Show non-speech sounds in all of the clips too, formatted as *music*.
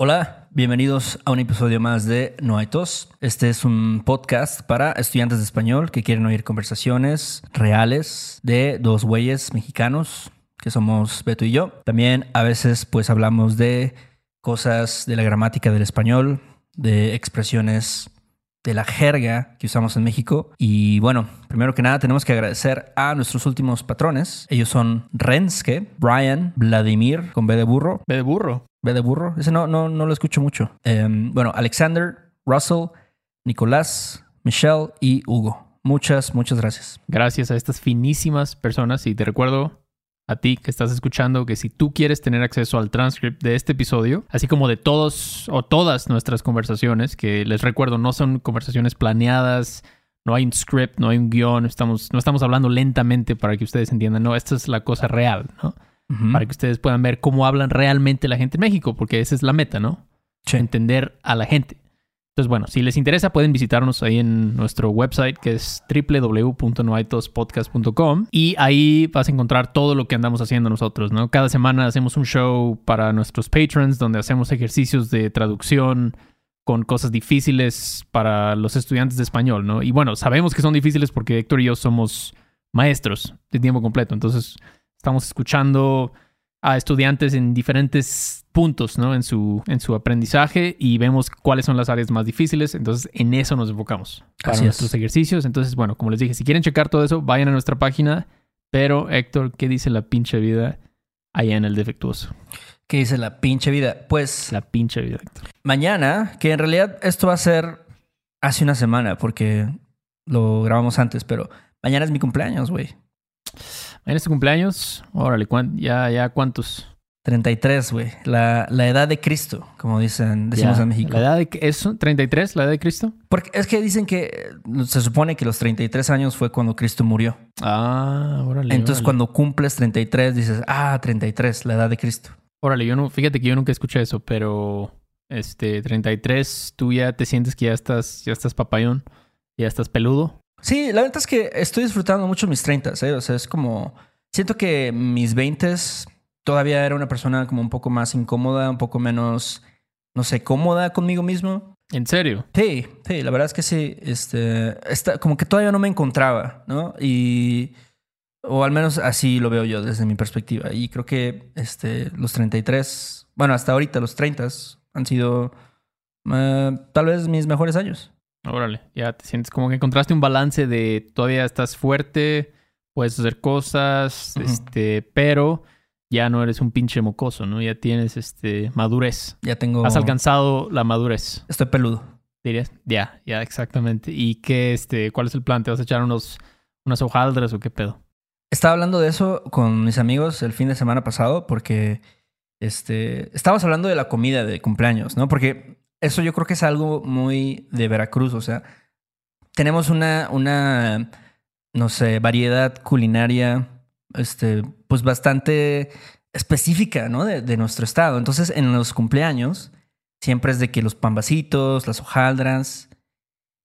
Hola, bienvenidos a un episodio más de No hay tos. Este es un podcast para estudiantes de español que quieren oír conversaciones reales de dos güeyes mexicanos que somos Beto y yo. También a veces pues hablamos de cosas de la gramática del español, de expresiones de la jerga que usamos en México. Y bueno, primero que nada tenemos que agradecer a nuestros últimos patrones. Ellos son Renske, Brian, Vladimir, con B de burro. B de burro. B de burro. Ese no, no, no lo escucho mucho. Em, bueno, Alexander, Russell, Nicolás, Michelle y Hugo. Muchas, muchas gracias. Gracias a estas finísimas personas. Y te recuerdo a ti que estás escuchando que si tú quieres tener acceso al transcript de este episodio, así como de todos o todas nuestras conversaciones, que les recuerdo no son conversaciones planeadas, no hay un script, no hay un guion, estamos, no estamos hablando lentamente para que ustedes entiendan, no, esta es la cosa real, ¿no? Para que ustedes puedan ver cómo hablan realmente la gente en México, porque esa es la meta, ¿no? Entender a la gente. Entonces, bueno, si les interesa, pueden visitarnos ahí en nuestro website que es www.noaitospodcast.com y ahí vas a encontrar todo lo que andamos haciendo nosotros, ¿no? Cada semana hacemos un show para nuestros patrons donde hacemos ejercicios de traducción con cosas difíciles para los estudiantes de español, ¿no? Y bueno, sabemos que son difíciles porque Héctor y yo somos maestros de tiempo completo, entonces estamos escuchando a estudiantes en diferentes puntos ¿no? en, su, en su aprendizaje y vemos cuáles son las áreas más difíciles. Entonces, en eso nos enfocamos para nuestros ejercicios. Entonces, bueno, como les dije, si quieren checar todo eso, vayan a nuestra página. Pero, Héctor, ¿qué dice la pinche vida allá en el defectuoso? ¿Qué dice la pinche vida? Pues. La pinche vida, Héctor. Mañana, que en realidad esto va a ser hace una semana porque lo grabamos antes, pero mañana es mi cumpleaños, güey. En este cumpleaños, órale, ya, ya, ¿cuántos? 33, güey. La, la, edad de Cristo, como dicen, decimos en México. ¿La edad de es 33, la edad de Cristo? Porque es que dicen que se supone que los 33 años fue cuando Cristo murió. Ah, órale. Entonces cuando cumples 33 dices, ah, 33, la edad de Cristo. Órale, yo no, fíjate que yo nunca escuché eso, pero este 33, tú ya te sientes que ya estás, ya estás papayón, ya estás peludo. Sí, la verdad es que estoy disfrutando mucho mis 30, ¿eh? O sea, es como. Siento que mis 20 todavía era una persona como un poco más incómoda, un poco menos, no sé, cómoda conmigo mismo. ¿En serio? Sí, sí, la verdad es que sí. Este, está, como que todavía no me encontraba, ¿no? Y. O al menos así lo veo yo desde mi perspectiva. Y creo que este, los 33, bueno, hasta ahorita los 30 han sido eh, tal vez mis mejores años. Órale, ya te sientes como que encontraste un balance de todavía estás fuerte, puedes hacer cosas, este, pero ya no eres un pinche mocoso, ¿no? Ya tienes este madurez. Ya tengo. Has alcanzado la madurez. Estoy peludo. Dirías, ya, ya, exactamente. ¿Y qué, este, cuál es el plan? ¿Te vas a echar unos, unas hojaldras o qué pedo? Estaba hablando de eso con mis amigos el fin de semana pasado porque este, estábamos hablando de la comida de cumpleaños, ¿no? Porque eso yo creo que es algo muy de Veracruz, o sea, tenemos una, una no sé, variedad culinaria, este, pues bastante específica, ¿no? De, nuestro estado. Entonces, en los cumpleaños, siempre es de que los pambacitos, las hojaldras,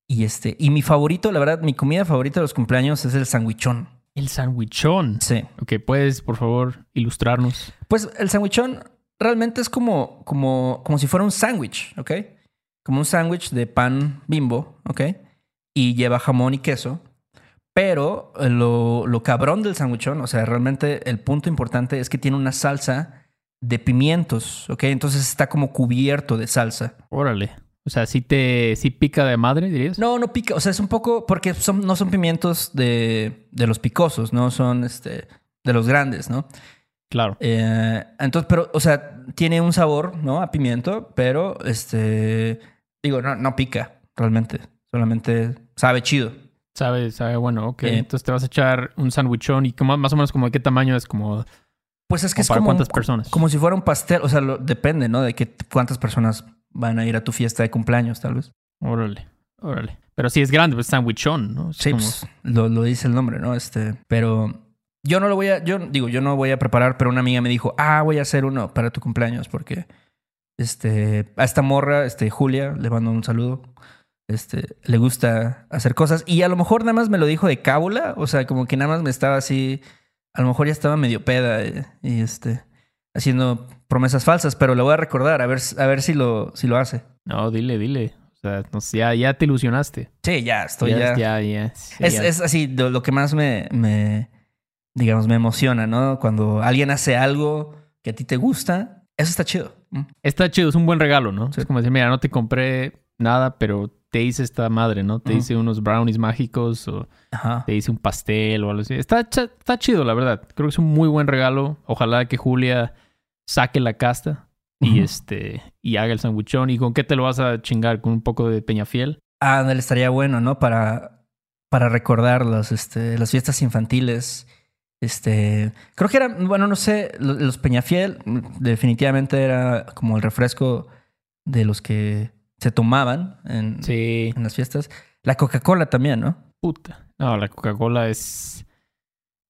y este, y mi favorito, la verdad, mi comida favorita de los cumpleaños es el sandwichón. El sandwichón. Sí. Ok, puedes, por favor, ilustrarnos. Pues el sandwichón realmente es como, como, como si fuera un sándwich, ¿ok? Como un sándwich de pan bimbo, ¿ok? Y lleva jamón y queso. Pero lo, lo cabrón del sándwichón, o sea, realmente el punto importante es que tiene una salsa de pimientos, ¿ok? Entonces está como cubierto de salsa. Órale. O sea, ¿sí te sí pica de madre, dirías? No, no pica. O sea, es un poco... Porque son, no son pimientos de, de los picosos, ¿no? Son este, de los grandes, ¿no? Claro. Eh, entonces, pero, o sea, tiene un sabor, ¿no? A pimiento, pero, este, digo, no, no pica realmente. Solamente sabe chido. Sabe, sabe bueno, ok. Eh, entonces te vas a echar un sandwichón y como, más o menos como de qué tamaño es como... Pues es que es para como... cuántas personas. Como si fuera un pastel, o sea, depende, ¿no? De qué, cuántas personas van a ir a tu fiesta de cumpleaños, tal vez. Órale, órale. Pero sí es grande, pues sandwichón, ¿no? sí, pues, lo, lo dice el nombre, ¿no? Este, pero yo no lo voy a, yo digo, yo no voy a preparar, pero una amiga me dijo, ah, voy a hacer uno para tu cumpleaños porque, este, a esta morra, este, Julia, le mando un saludo, este, le gusta hacer cosas y a lo mejor nada más me lo dijo de cábula, o sea, como que nada más me estaba así, a lo mejor ya estaba medio peda y, este, haciendo promesas falsas, pero le voy a recordar, a ver, a ver si lo, si lo hace. No, dile, dile. O sea, no ya, ya te ilusionaste. Sí, ya, estoy ya. Ya, ya. sí, es, es así, lo, lo que más me, me, digamos, me emociona, ¿no? Cuando alguien hace algo que a ti te gusta, eso está chido. Está chido, es un buen regalo, ¿no? Sí. Es como decir, mira, no te compré nada, pero te hice esta madre, ¿no? Te hice unos brownies mágicos o Ajá. te hice un pastel o algo así. Está, chido, la verdad. Creo que es un muy buen regalo. Ojalá que Julia saque la casta y este y haga el sandwichón. ¿Y con qué te lo vas a chingar? ¿Con un poco de peñafiel? Ah, ándale, estaría bueno, ¿no? Para, para recordar los, este, las fiestas infantiles. Este, creo que era, bueno, no sé, lo- los Peñafiel definitivamente era como el refresco de los que se tomaban en, Sí. en las fiestas. La Coca-Cola también, ¿no? Puta. No, la Coca-Cola es...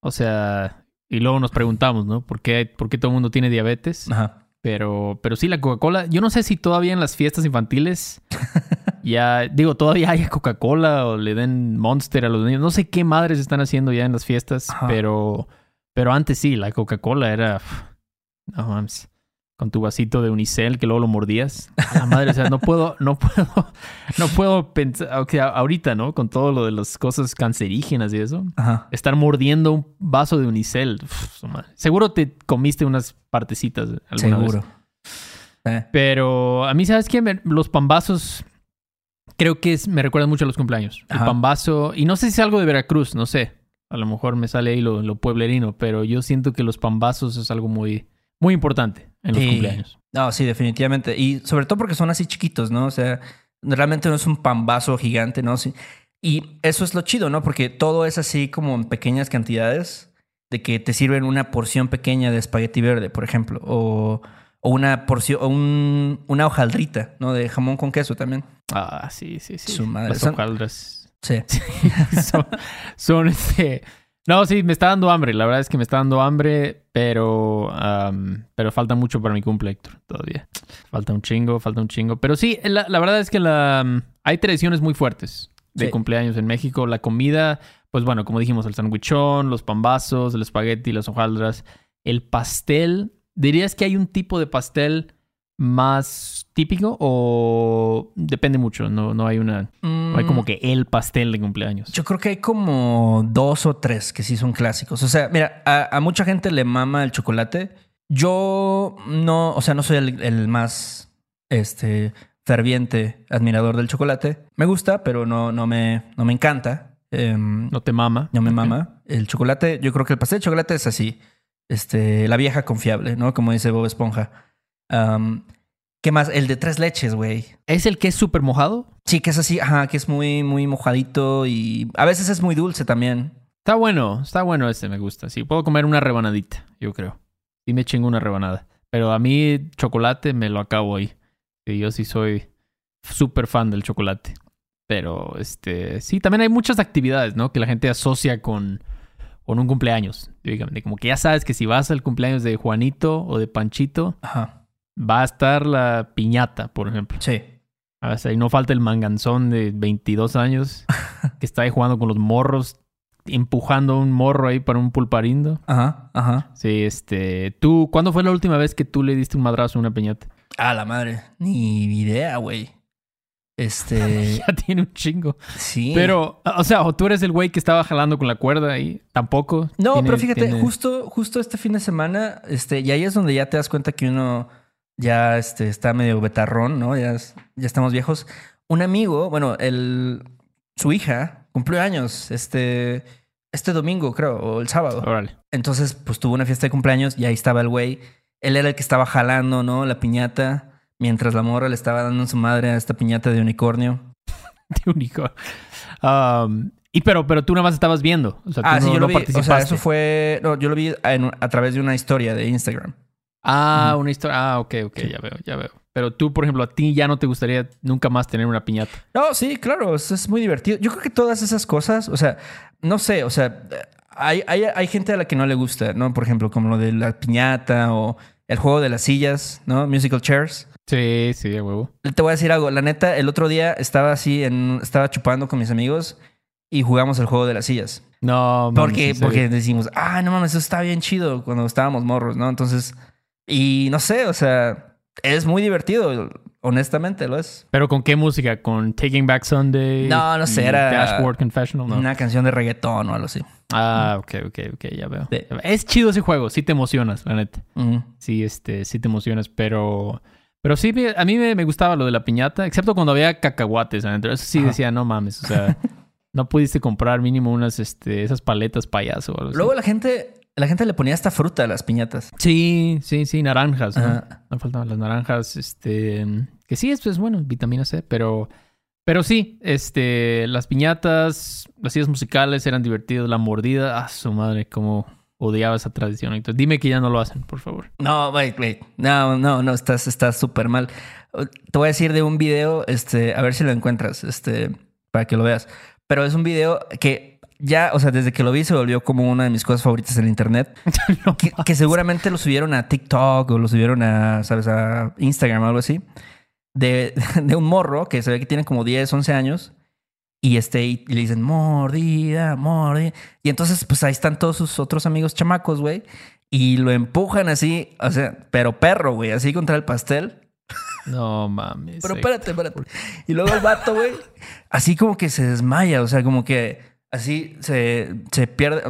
O sea... Y luego nos preguntamos, ¿no? ¿Por qué, por qué todo el mundo tiene diabetes? Ajá. Pero, pero sí, la Coca-Cola. Yo no sé si todavía en las fiestas infantiles *laughs* ya, digo, todavía haya Coca-Cola o le den Monster a los niños. No sé qué madres están haciendo ya en las fiestas, Ajá. pero, pero antes sí, la Coca-Cola era. No mames. Con tu vasito de Unicel que luego lo mordías. A La madre, o sea, no puedo, no puedo, no puedo pensar. O sea, ahorita, ¿no? Con todo lo de las cosas cancerígenas y eso. Ajá. Estar mordiendo un vaso de Unicel. uf. Seguro te comiste unas partecitas alguna vez. Seguro. Eh, Pero a mí, ¿sabes qué? Los pambazos creo que es- me recuerdan mucho a los cumpleaños. El pambazo, y no sé si es algo de Veracruz, no sé. A lo mejor me sale ahí lo, lo pueblerino, pero yo siento que los pambazos es algo muy, muy importante en los Sí. cumpleaños. No, sí, definitivamente. Y sobre todo porque son así chiquitos, ¿no? O sea, realmente no es un pambazo gigante, ¿no? Sí. Y eso es lo chido, ¿no? Porque todo es así como en pequeñas cantidades, de que te sirven una porción pequeña de espagueti verde, por ejemplo, o, o una porción, o un, una hojaldrita, ¿no? De jamón con queso también. Ah, sí, sí, sí. Su madre. Las hojaldras Sí. *laughs* son, son, este... No, sí, me está dando hambre. La verdad es que me está dando hambre, pero, pero falta mucho para mi cumple, Héctor, todavía. Falta un chingo, falta un chingo. Pero sí, la, la verdad es que la, hay tradiciones muy fuertes de Sí. cumpleaños en México. La comida, pues bueno, como dijimos, el sandwichón, los pambazos, el espagueti, las hojaldras. El pastel, ¿dirías que hay un tipo de pastel más típico o depende mucho? No, no hay una... No hay como que el pastel de cumpleaños. Mm. Yo creo que hay como dos o tres que sí son clásicos. O sea, mira, a, a mucha gente le mama el chocolate. Yo no, o sea, no soy el, el más este, ferviente admirador del chocolate. Me gusta, pero no, no, me, no me encanta. Em, No te mama. no me mama. El chocolate, yo creo que el pastel de chocolate es así. Este, la vieja confiable, ¿no? Como dice Bob Esponja. ¿Qué más? El de tres leches, güey. ¿Es el que es súper mojado? Sí, que es así, ajá, que es muy, muy mojadito y a veces es muy dulce también. Está bueno, está bueno este, me gusta. Sí, puedo comer una rebanadita, yo creo. Y me chingo una rebanada. Pero a mí chocolate me lo acabo ahí. Y yo sí soy súper fan del chocolate. Pero este, sí, también hay muchas actividades, ¿no? Que la gente asocia con, con un cumpleaños. Dígame, como que ya sabes que si vas al cumpleaños de Juanito o de Panchito, Ajá. va a estar la piñata, por ejemplo. Sí. O y no falta el manganzón de 22 años *laughs* que está ahí jugando con los morros, empujando un morro ahí para un pulparindo. Ajá, ajá. Sí, este. ¿Tú, cuándo fue la última vez que tú le diste un madrazo a una piñata? Ah, la madre. Ni idea, güey. Este. *laughs* ya tiene un chingo. sí. Pero, o sea, o tú eres el güey que estaba jalando con la cuerda y tampoco. No, Tiene- pero fíjate, tiene- justo, justo este fin de semana, este, y ahí es donde ya te das cuenta que uno ya este, está medio betarrón, ¿no? Ya, es- ya estamos viejos. Un amigo, bueno, el, su hija cumplió años este, este domingo, creo, o el sábado. Órale. Entonces, pues tuvo una fiesta de cumpleaños y ahí estaba el güey. Él era el que estaba jalando, ¿no? La piñata, mientras la morra le estaba dando en su madre a esta piñata de unicornio. *laughs* De un hijo. Um, y pero, pero tú nada más estabas viendo. O sea, tú Ah, no, sí, yo no lo vi. O sea, eso fue. No, yo lo vi en- a través de una historia de Instagram. Ah, una historia. Ah, ok, ok, ya veo, ya veo. Pero tú, por ejemplo, a ti ya no te gustaría nunca más tener una piñata. No, sí, claro, es, es muy divertido. Yo creo que todas esas cosas, o sea, no sé, o sea, hay, hay, hay gente a la que no le gusta, ¿no? Por ejemplo, como lo de la piñata o el juego de las sillas, ¿no? Musical chairs. Sí, sí, de huevo. Te voy a decir algo, la neta, el otro día estaba así, en, estaba chupando con mis amigos y jugamos el juego de las sillas. No, mames, Porque, porque decimos, ah, no mames, eso está bien chido cuando estábamos morros, ¿no? Entonces, Y no sé, o sea, es muy divertido, honestamente lo es. ¿Pero con qué música? ¿Con Taking Back Sunday? No, no sé, era- Dashboard Confessional, no. Una canción de reggaetón o algo así. Ah, ok, ok, ok, ya veo. Sí. Es chido ese juego, sí te emocionas, la neta. Sí, este, sí te emocionas, pero... Pero sí, a mí me, me gustaba lo de la piñata, excepto cuando había cacahuates adentro. Eso sí Ajá. decía, no mames, o sea, *laughs* no pudiste comprar mínimo unas, este, esas paletas payaso o algo así. Luego la gente, la gente le ponía hasta fruta a las piñatas. Sí, sí, sí, naranjas, ¿no? No faltaban las naranjas, este, que sí, esto es bueno, vitamina C, pero, pero sí, este, las piñatas, las ideas musicales eran divertidas, la mordida, ah, su madre, cómo odiaba esa tradición. Entonces, dime que ya no lo hacen, por favor. No, wait, wait. No, no, no, estás estás súper mal. Te voy a decir de un video, este, a ver si lo encuentras, este, para que lo veas. Pero es un video que ya, o sea, desde que lo vi se volvió como una de mis cosas favoritas en internet. *laughs* No Que, que seguramente lo subieron a TikTok o lo subieron a, ¿sabes? A Instagram o algo así. De, *laughs* de un morro que se ve que tiene como 10, 11 años. Y, este, y le dicen, mordida, mordida. Y entonces, pues ahí están todos sus otros amigos chamacos, güey. Y lo empujan así, o sea, pero perro, güey, así contra el pastel. No mames. Pero eh. espérate, espérate. Y luego el vato, güey, así como que se desmaya, o sea, como que así se, se pierde.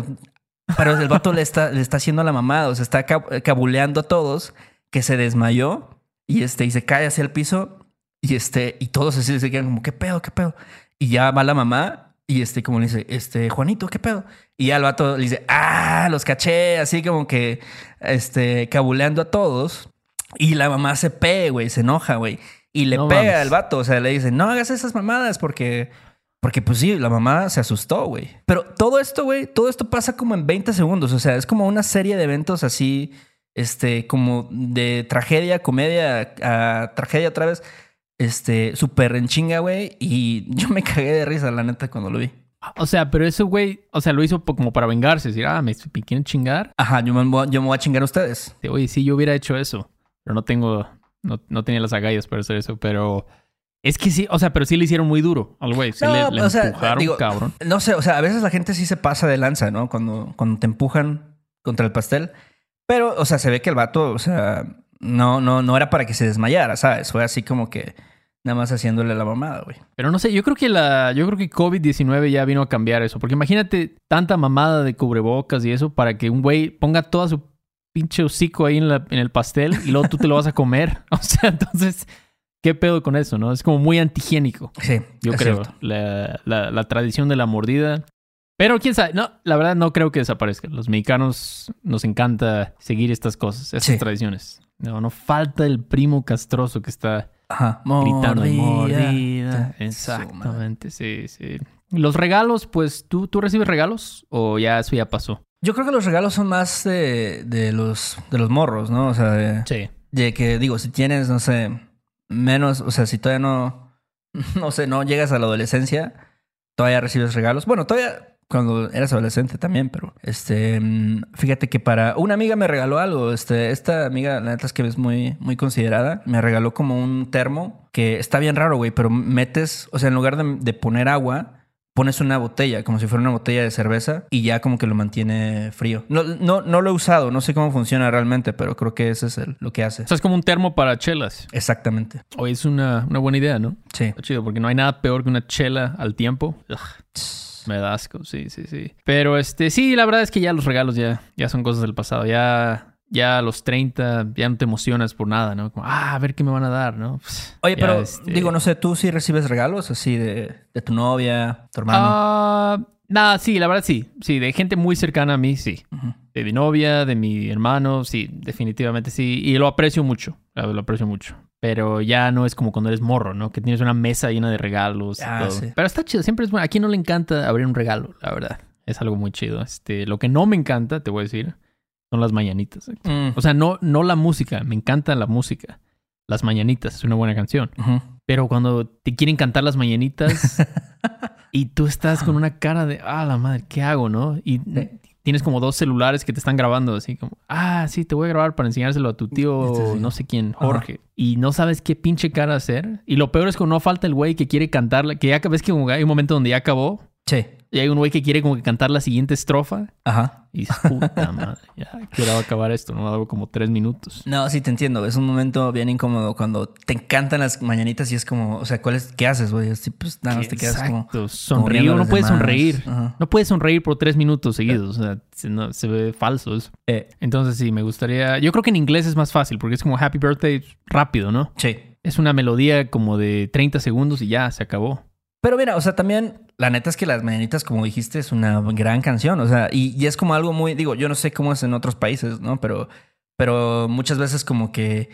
Pero el vato le está, le está haciendo la mamada, o sea, está cab- cabuleando a todos que se desmayó y, este, y se cae hacia el piso y, este, y todos así se quedan como, ¿qué pedo, qué pedo? Y ya va la mamá y este, como le dice, este, Juanito, ¿qué pedo? Y ya el vato le dice, ah, los caché, así como que, este, cabuleando a todos. Y la mamá se pega, güey, se enoja, güey. Y le No pega al vato, o sea, le dice, no hagas esas mamadas porque... Porque pues sí, la mamá se asustó, güey. Pero todo esto, güey, todo esto pasa como en 20 segundos. O sea, es como una serie de eventos así, este, como de tragedia, comedia, a tragedia otra vez. Este, súper en chinga, güey. Y *laughs* yo me cagué de risa, la neta, cuando lo vi. O sea, pero ese güey, o sea, lo hizo como para vengarse, decir, ah, me, quieren chingar. Ajá, yo me, voy a- yo me voy a chingar a ustedes. De, Oye, sí, yo hubiera hecho eso, pero no tengo, no, no tenía las agallas para hacer eso, pero es que sí, o sea, pero sí le hicieron muy duro al güey, sí No, le, le o sea, empujaron, digo, cabrón. No sé, o sea, a veces la gente sí se pasa de lanza, ¿no? Cuando, cuando te empujan contra el pastel. Pero, o sea, se ve que el vato, o sea, no, no, no era para que se desmayara, ¿sabes? Fue así como que nada más haciéndole la mamada, güey. Pero no sé, yo creo que la, yo creo que COVID-19 ya vino a cambiar eso, porque imagínate tanta mamada de cubrebocas y eso para que un güey ponga toda su pinche hocico ahí en, la, en el pastel y luego tú te lo vas a comer. *laughs* O sea, entonces, ¿qué pedo con eso, no? Es como muy antihigiénico. Sí, Yo es creo. la- la tradición de la mordida. Pero quién sabe, no, la verdad no creo que desaparezca. Los mexicanos nos encanta seguir estas cosas, estas Sí. tradiciones. No, no falta el primo castroso que está Ajá. gritando Mordida. Exactamente, sí, sí. Los regalos, pues, ¿tú, ¿tú recibes regalos o ya eso ya pasó? Yo creo que los regalos son más de, de los, de los morros, ¿no? O sea, de, Sí. de que, digo, si tienes, no sé, menos, o sea, si todavía no, *laughs* no sé, no llegas a la adolescencia, todavía recibes regalos. Bueno, todavía cuando eras adolescente también, pero este, mm, fíjate que para una amiga me regaló algo. Este, esta amiga, la neta es que es muy, muy considerada, me regaló como un termo que está bien raro, güey, pero metes, o sea, en lugar de, de poner agua, pones una botella, como si fuera una botella de cerveza, y ya como que lo mantiene frío. No, no, no lo he usado, no sé cómo funciona realmente, pero creo que ese es el- lo que hace. O sea, es como un termo para chelas. Exactamente. Hoy es una, una buena idea, ¿no? Sí. Está chido, porque no hay nada peor que una chela al tiempo. Ugh, me da asco, sí, sí, sí. Pero este, sí, la verdad es que ya los regalos ya, ya son cosas del pasado. Ya, ya a los 30 ya no te emocionas por nada, ¿no? Como, ah, a ver qué me van a dar, ¿no? Pues, Oye, pero este- digo, no sé, ¿tú sí recibes regalos así de, de tu novia, tu hermano? Ah, nada, sí, la verdad sí. Sí, de gente muy cercana a mí, sí. De mi novia, de mi hermano, sí, definitivamente sí. Y lo aprecio mucho, lo aprecio mucho. Pero ya no es como cuando eres morro, ¿no? Que tienes una mesa llena de regalos y Ah, todo. sí. Pero está chido, siempre es bueno. A quién no le encanta abrir un regalo, la verdad. Es algo muy chido. Este, lo que no me encanta, te voy a decir, son las mañanitas. Mm. O sea, no, no la música, me encanta la música. Las mañanitas es una buena canción. Pero cuando te quieren cantar las mañanitas *laughs* y tú estás con una cara de, ah, la madre, ¿qué hago, no? Y. tienes como dos celulares que te están grabando, así como, ah, sí, te voy a grabar para enseñárselo a tu tío, Este sí. no sé quién, Jorge. Y no sabes qué pinche cara hacer. Y lo peor es que no falta el güey que quiere cantarla, que ya ves que hay un momento donde ya acabó Sí. Y hay un güey que quiere como que cantar la siguiente estrofa. Ajá. Y dices, puta madre, ya, quiero acabar esto, ¿no? Hago como tres minutos. No, sí te entiendo. Es un momento bien incómodo cuando te encantan las mañanitas y es como, o sea, ¿cuál es, ¿qué haces, güey? Así, pues nada más te quedas como. Exacto, como sonreír. No puedes demás. sonreír. Ajá. No puedes sonreír por tres minutos seguidos. O sea, se, no- se ve falso eso. Eh, Entonces sí, me gustaría... Yo creo que en inglés es más fácil porque es como Happy Birthday rápido, ¿no? sí. Es una melodía como de 30 segundos y ya, se acabó. Pero mira, o sea, también la neta es que Las Mañanitas, como dijiste, es una gran canción. O sea, y, y es como algo muy, digo, yo no sé cómo es en otros países, ¿no? Pero, pero muchas veces como que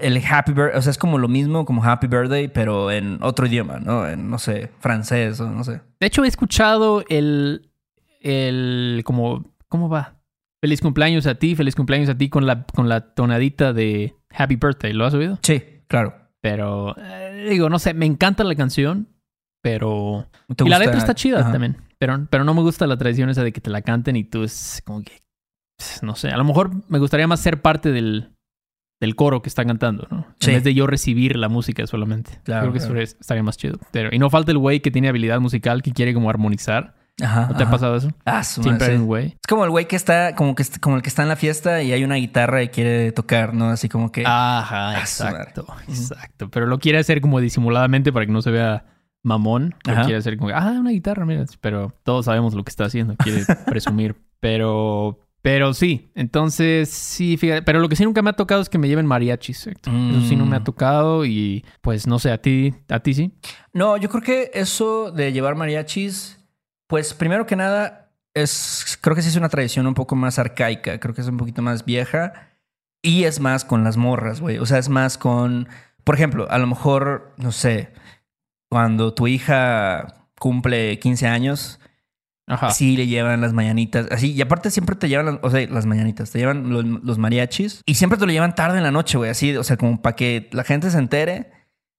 el Happy Birthday, o sea, es como lo mismo como Happy Birthday, pero en otro idioma, ¿no? En, no sé, francés o no sé. De hecho, he escuchado el... el como... ¿Cómo va? Feliz cumpleaños a ti, feliz cumpleaños a ti con la, con la tonadita de Happy Birthday. ¿Lo has oído? Sí, claro. Pero, eh, digo, no sé, me encanta la canción, pero... ¿Te Y la letra está chida Ajá. también. Pero, pero no me gusta la tradición esa de que te la canten y tú es como que. No sé. A lo mejor me gustaría más ser parte del, del coro que está cantando, ¿no? Sí. En vez de yo recibir la música solamente. Claro, Creo que claro. eso es- estaría más chido. Pero, y no falta el güey que tiene habilidad musical que quiere como armonizar. Ajá. ¿No te ha pasado eso? Ah, su Siempre madre, hay sí. un güey. Es como el güey que está, como que como el que está en la fiesta y hay una guitarra y quiere tocar, ¿no? Así como que. Ajá, Ah, exacto. Exacto. Pero lo quiere hacer como disimuladamente para que no se vea mamón. Lo Ajá. quiere hacer como, ah, una guitarra, mira. Pero todos sabemos lo que está haciendo. Quiere *laughs* presumir. Pero, pero sí. Entonces, sí, fíjate. Pero lo que sí nunca me ha tocado es que me lleven mariachis. Eso sí no me ha Mm. tocado y pues no sé, a ti, a ti sí. No, yo creo que eso de llevar mariachis, pues primero que nada, es, creo que sí es una tradición un poco más arcaica, creo que es un poquito más vieja y es más con las morras, güey. O sea, es más con, por ejemplo, a lo mejor, no sé, cuando tu hija cumple 15 años, Ajá. sí le llevan las mañanitas, así, y aparte siempre te llevan, las- o sea, las mañanitas, te llevan los, los mariachis y siempre te lo llevan tarde en la noche, güey, así, o sea, como para que la gente se entere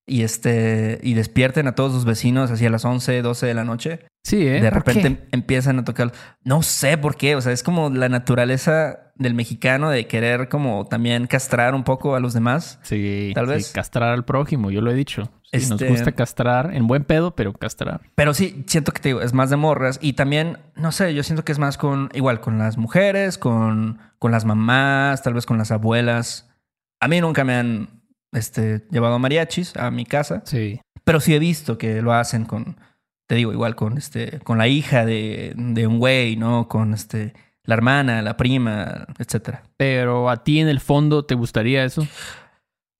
y este y despierten a todos sus vecinos así a las 11, 12 de la noche. Sí, ¿eh? De ¿Por repente qué? em- empiezan a tocar. No sé por qué, o sea, es como la naturaleza del mexicano de querer como también castrar un poco a los demás. Sí, Tal sí, vez. castrar al prójimo, yo lo he dicho. Sí, Nos Este- gusta castrar, en buen pedo, pero castrar. Pero sí, siento que te digo, es más de morras. Y también, no sé, yo siento que es más con, igual, con las mujeres, con, con las mamás, tal vez con las abuelas. A mí nunca me han este, llevado mariachis a mi casa, Sí. pero sí he visto que lo hacen con, te digo, igual con, este, con la hija de, de un güey, ¿no? Con este, la hermana, la prima, etcétera. Pero a ti en el fondo te gustaría eso?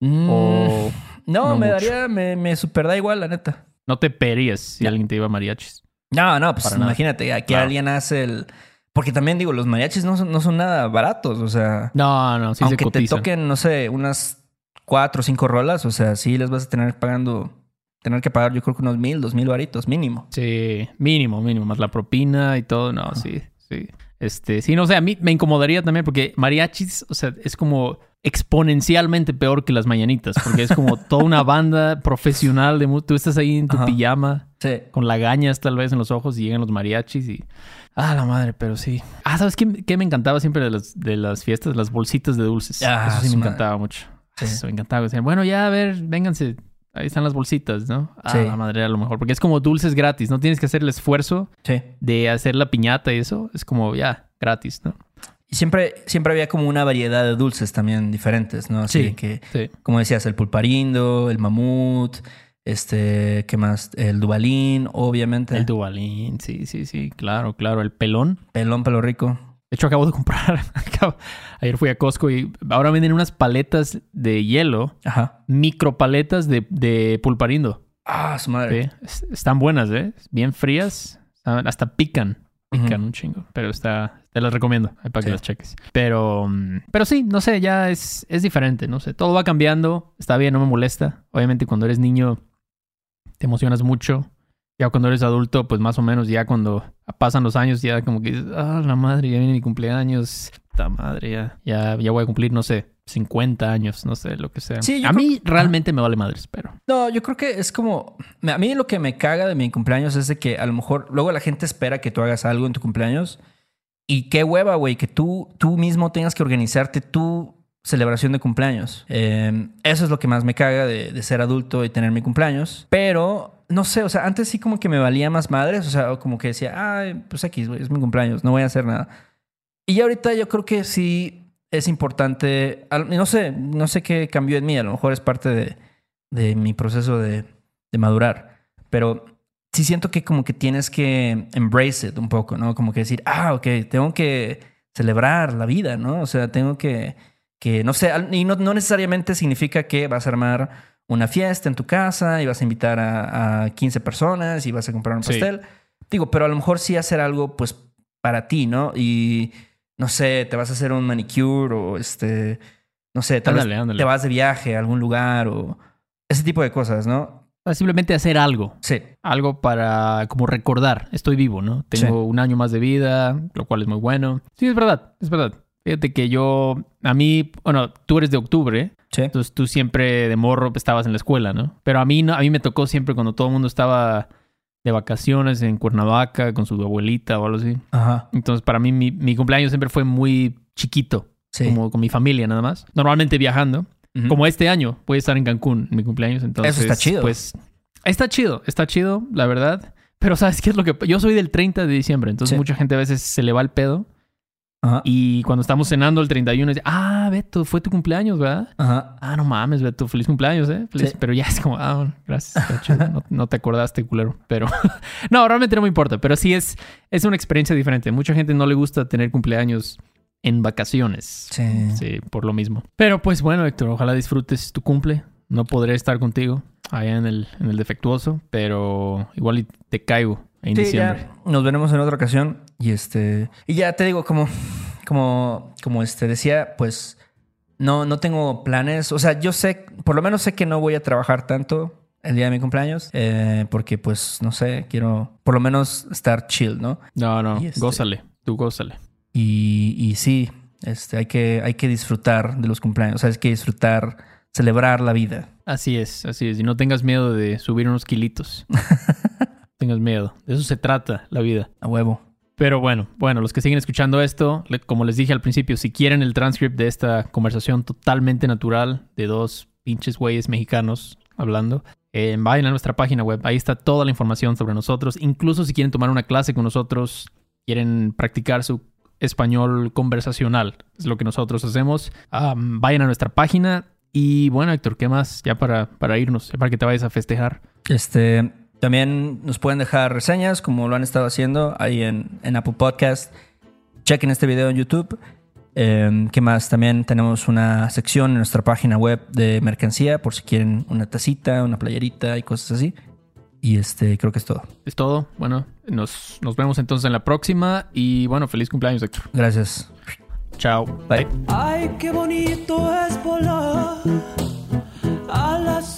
Mm, ¿O no, no me mucho? daría, me, me super da igual, la neta. no te perías si No. alguien te lleva mariachis? No, no, pues Para nada. imagínate, aquí Claro. alguien hace el. Porque también digo, los mariachis no son, no son nada baratos. O sea, No, no, sí se aunque te toquen, no sé, unas cuatro o cinco rolas, o sea, sí les vas a tener pagando, tener que pagar, yo creo que unos mil, dos mil varitos mínimo. Sí, mínimo, mínimo, más la propina y todo, no, sí, sí. Este, sí, no sé, a mí me incomodaría también porque mariachis, o sea, es como exponencialmente peor que las mañanitas, porque es como toda una banda profesional de tú estás ahí en tu Ajá. pijama Sí. con lagañas tal vez en los ojos y llegan los mariachis y ah, la madre, pero sí. Ah, ¿sabes qué, qué me encantaba siempre de las de las fiestas? Las bolsitas de dulces. Ah, Eso sí me madre. encantaba mucho. Sí. Eso me encantaba. Decían, bueno, ya a ver, vénganse. Ahí están las bolsitas, ¿no? Ah, Sí. la madre a lo mejor. Porque es como dulces gratis. No tienes que hacer el esfuerzo Sí. de hacer la piñata y eso. Es como ya, gratis, ¿no? Y siempre, siempre había como una variedad de dulces también diferentes, ¿no? Así Sí. que, Sí. como decías, el pulparindo, el mamut, este, ¿qué más? El dubalín, obviamente. El dubalín, sí, sí, sí. Claro, claro. El pelón. pelón, pelo rico. De hecho, acabo de comprar. *laughs* Ayer fui a Costco y ahora venden unas paletas de hielo. Ajá. Micropaletas de, de pulparindo. Ah, su madre. Sí, están buenas, ¿eh? Bien frías. Hasta pican. Pican un chingo. Pero está... Te las recomiendo. Para que Sí. las cheques. Pero... mm, Pero sí, no sé. Ya es, es diferente. No sé. Todo va cambiando. Está bien, no me molesta. Obviamente cuando eres niño te emocionas mucho. Ya cuando eres adulto, pues más o menos ya cuando pasan los años, ya como que dices, ah, la madre, ya viene mi cumpleaños. Puta madre, ya, ya, ya voy a cumplir, no sé, 50 años, no sé, lo que sea. Sí, a mí realmente me vale madres, pero... No, yo creo que es como. A mí lo que me caga de mi cumpleaños es de que a lo mejor luego la gente espera que tú hagas algo en tu cumpleaños. Y qué hueva, güey, que tú, tú mismo tengas que organizarte tu celebración de cumpleaños. Eh, eso es lo que más me caga de, de ser adulto y tener mi cumpleaños. Pero no sé, o sea, antes sí como que me valía más madres, o sea, como que decía, ay, pues aquí es mi cumpleaños, no voy a hacer nada. Y ahorita yo creo que sí es importante, no sé, no sé qué cambió en mí, a lo mejor es parte de, de mi proceso de, de madurar, pero sí siento que como que tienes que embrace it un poco, ¿no? Como que decir, ah, ok, tengo que celebrar la vida, ¿no? O sea, tengo que, que no sé, y no, no necesariamente significa que vas a armar una fiesta en tu casa y vas a invitar a, a 15 personas y vas a comprar un pastel. Digo, pero a lo mejor sí hacer algo, pues, para ti, ¿no? Y, no sé, te vas a hacer un manicure o este, no sé, tal vez te vas de viaje a algún lugar o ese tipo de cosas, ¿no? Simplemente hacer algo. Sí. Algo para como recordar, estoy vivo, ¿no? Tengo un año más de vida, lo cual es muy bueno. Sí, es verdad, es verdad. Fíjate que yo, a mí, bueno, tú eres de octubre, sí. entonces tú siempre de morro estabas en la escuela, ¿no? Pero a mí, no, a mí me tocó siempre cuando todo el mundo estaba de vacaciones en Cuernavaca con su abuelita o algo así. Ajá. Entonces para mí mi, cumpleaños siempre fue muy chiquito, sí. como con mi familia nada más. Normalmente viajando. Como este año voy a estar en Cancún en mi cumpleaños, entonces... Eso está chido. Pues está chido, está chido, la verdad. Pero ¿sabes qué es lo que...? Yo soy del 30 de diciembre, entonces mucha gente a veces se le va el pedo. Ajá. Y cuando estamos cenando el 31, dice, ah, Beto, fue tu cumpleaños, ¿verdad? Ajá. Ah, no mames, Beto, feliz cumpleaños, ¿eh? Feliz. Pero ya es como, ah, gracias. no, no, te acordaste, culero. Pero *laughs* no, realmente no me importa. Pero sí es, es una experiencia diferente. Mucha gente no le gusta tener cumpleaños en vacaciones. Sí. Sí, por lo mismo. Pero pues bueno, Héctor, ojalá disfrutes tu cumple. No podré estar contigo allá en el, en el defectuoso, pero igual te caigo en diciembre. nos veremos en otra ocasión. Y este. Y ya te digo, como. Como. Como este decía, pues. No, no tengo planes. O sea, yo sé, por lo menos sé que no voy a trabajar tanto el día de mi cumpleaños. Eh, porque, pues, no sé, quiero por lo menos estar chill, ¿no? No, no, este, gózale. Tú gózale. Y, y sí, este, hay, que, hay que disfrutar de los cumpleaños. O sea, hay que disfrutar, celebrar la vida. Así es, así es. Y no tengas miedo de subir unos kilitos. *laughs* tengas miedo. De eso se trata la vida. A huevo. Pero bueno, bueno, los que siguen escuchando esto, como les dije al principio, si quieren el transcript de esta conversación totalmente natural de dos pinches güeyes mexicanos hablando, eh, vayan a nuestra página web. Ahí está toda la información sobre nosotros. Incluso si quieren tomar una clase con nosotros, quieren practicar su español conversacional. Es lo que nosotros hacemos. vayan a nuestra página. Y bueno, Héctor, ¿qué más? Ya para, para irnos, para que te vayas a festejar. Este, también nos pueden dejar reseñas, como lo han estado haciendo ahí en, en Apple Podcast. Chequen este video en YouTube. Em, ¿Qué más? También tenemos una sección en nuestra página web de mercancía, por si quieren una tacita, una playerita y cosas así. Y este, creo que es todo. Es todo. Bueno, nos, nos vemos entonces en la próxima. Y bueno, feliz cumpleaños, Héctor. Gracias. Chao. Bye. Ay, qué bonito es volar a las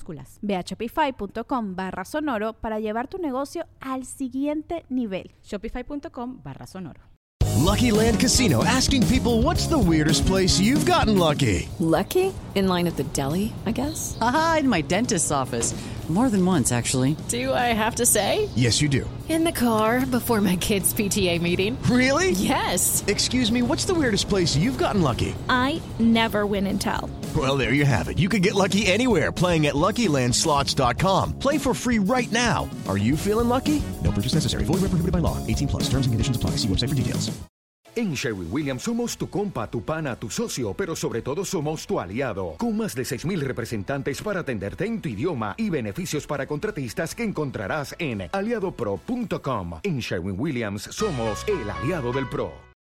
minúsculas. Ve a shopify.com barra sonoro para llevar tu negocio al siguiente nivel. Shopify.com barra sonoro. Lucky Land Casino asking people what's the weirdest place you've gotten lucky? Lucky? In line at the deli, I guess? Aha, in my dentist's office. More than once, actually. Do I have to say? Yes, you do. In the car before my kids' PTA meeting. Really? Yes. Excuse me, what's the weirdest place you've gotten lucky? I never win and tell. Well, there you have it. You can get lucky anywhere playing at LuckyLandSlots.com. Play for free right now. Are you feeling lucky? No purchase necessary. Void where prohibited by law. 18 plus. Terms and conditions apply. See website for details. En Sherwin Williams somos tu compa, tu pana, tu socio, pero sobre todo somos tu aliado, con más de 6.000 representantes para atenderte en tu idioma y beneficios para contratistas que encontrarás en aliadopro.com. En Sherwin Williams somos el aliado del PRO.